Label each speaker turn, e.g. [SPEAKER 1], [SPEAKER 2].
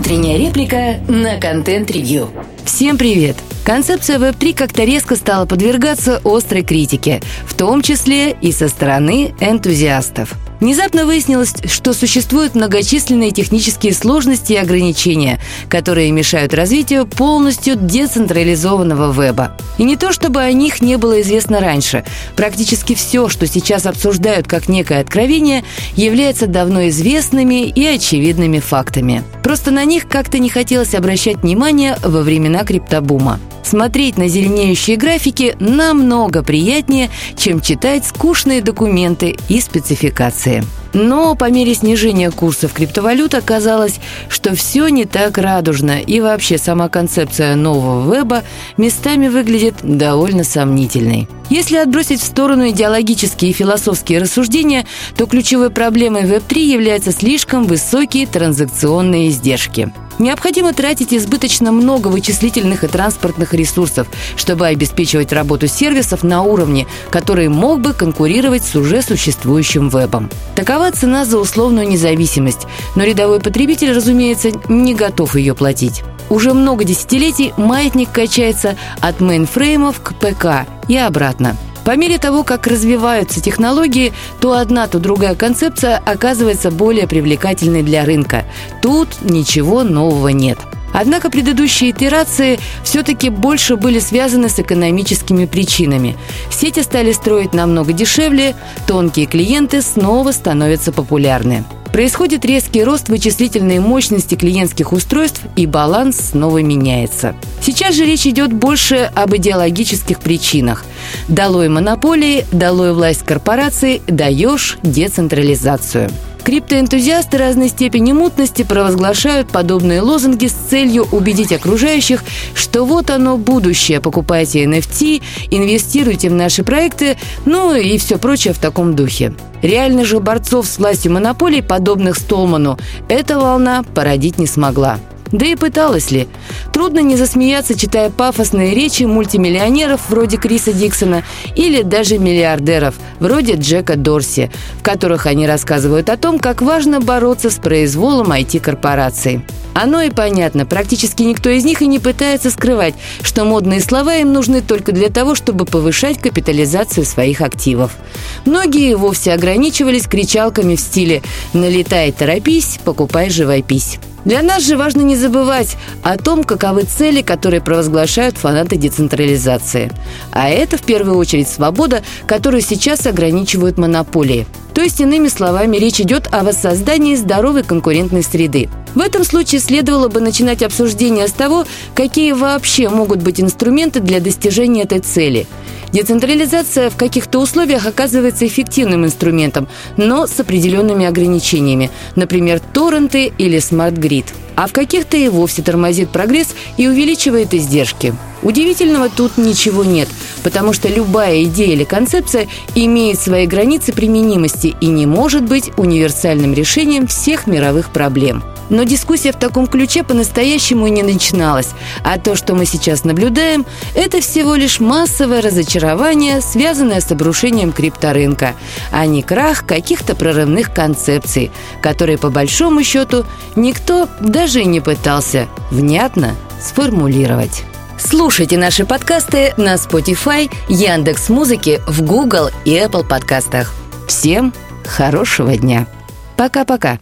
[SPEAKER 1] Утренняя реплика на контент-ревью.
[SPEAKER 2] Всем привет! Концепция Web3 как-то резко стала подвергаться острой критике, в том числе и со стороны энтузиастов. Внезапно выяснилось, что существуют многочисленные технические сложности и ограничения, которые мешают развитию полностью децентрализованного веба. И не то, чтобы о них не было известно раньше. Практически все, что сейчас обсуждают как некое откровение, является давно известными и очевидными фактами. Просто на них как-то не хотелось обращать внимание во времена криптобума. Смотреть на зеленеющие графики намного приятнее, чем читать скучные документы и спецификации. Но по мере снижения курсов криптовалют оказалось, что все не так радужно, и вообще сама концепция нового веба местами выглядит довольно сомнительной. Если отбросить в сторону идеологические и философские рассуждения, то ключевой проблемой Web3 являются слишком высокие транзакционные издержки. Необходимо тратить избыточно много вычислительных и транспортных ресурсов, чтобы обеспечивать работу сервисов на уровне, который мог бы конкурировать с уже существующим вебом. Такова цена за условную независимость, но рядовой потребитель, разумеется, не готов ее платить. Уже много десятилетий маятник качается от мейнфреймов к ПК и обратно – по мере того, как развиваются технологии, то одна, то другая концепция оказывается более привлекательной для рынка. Тут ничего нового нет. Однако предыдущие итерации все-таки больше были связаны с экономическими причинами. Сети стали строить намного дешевле, тонкие клиенты снова становятся популярны. Происходит резкий рост вычислительной мощности клиентских устройств, и баланс снова меняется. Сейчас же речь идет больше об идеологических причинах. Долой монополии, долой власть корпораций, даешь децентрализацию. Криптоэнтузиасты разной степени мутности провозглашают подобные лозунги с целью убедить окружающих, что вот оно будущее, покупайте NFT, инвестируйте в наши проекты, ну и все прочее в таком духе. Реально же борцов с властью монополий, подобных Столману, эта волна породить не смогла. Да и пыталась ли? Трудно не засмеяться, читая пафосные речи мультимиллионеров вроде Криса Диксона или даже миллиардеров вроде Джека Дорси, в которых они рассказывают о том, как важно бороться с произволом IT-корпораций. Оно и понятно, практически никто из них и не пытается скрывать, что модные слова им нужны только для того, чтобы повышать капитализацию своих активов. Многие вовсе ограничивались кричалками в стиле «налетай, торопись, покупай живопись». Для нас же важно не забывать о том, каковы цели, которые провозглашают фанаты децентрализации. А это, в первую очередь, свобода, которую сейчас ограничивают монополии. То есть, иными словами, речь идет о воссоздании здоровой конкурентной среды. В этом случае следовало бы начинать обсуждение с того, какие вообще могут быть инструменты для достижения этой цели – Децентрализация в каких-то условиях оказывается эффективным инструментом, но с определенными ограничениями, например, торренты или смарт-грид. А в каких-то и вовсе тормозит прогресс и увеличивает издержки. Удивительного тут ничего нет, потому что любая идея или концепция имеет свои границы применимости и не может быть универсальным решением всех мировых проблем. Но дискуссия в таком ключе по-настоящему не начиналась. А то, что мы сейчас наблюдаем, это всего лишь массовое разочарование, связанное с обрушением крипторынка, а не крах каких-то прорывных концепций, которые, по большому счету, никто даже и не пытался внятно сформулировать.
[SPEAKER 1] Слушайте наши подкасты на Spotify, Яндекс Музыки, в Google и Apple подкастах.
[SPEAKER 2] Всем хорошего дня. Пока-пока.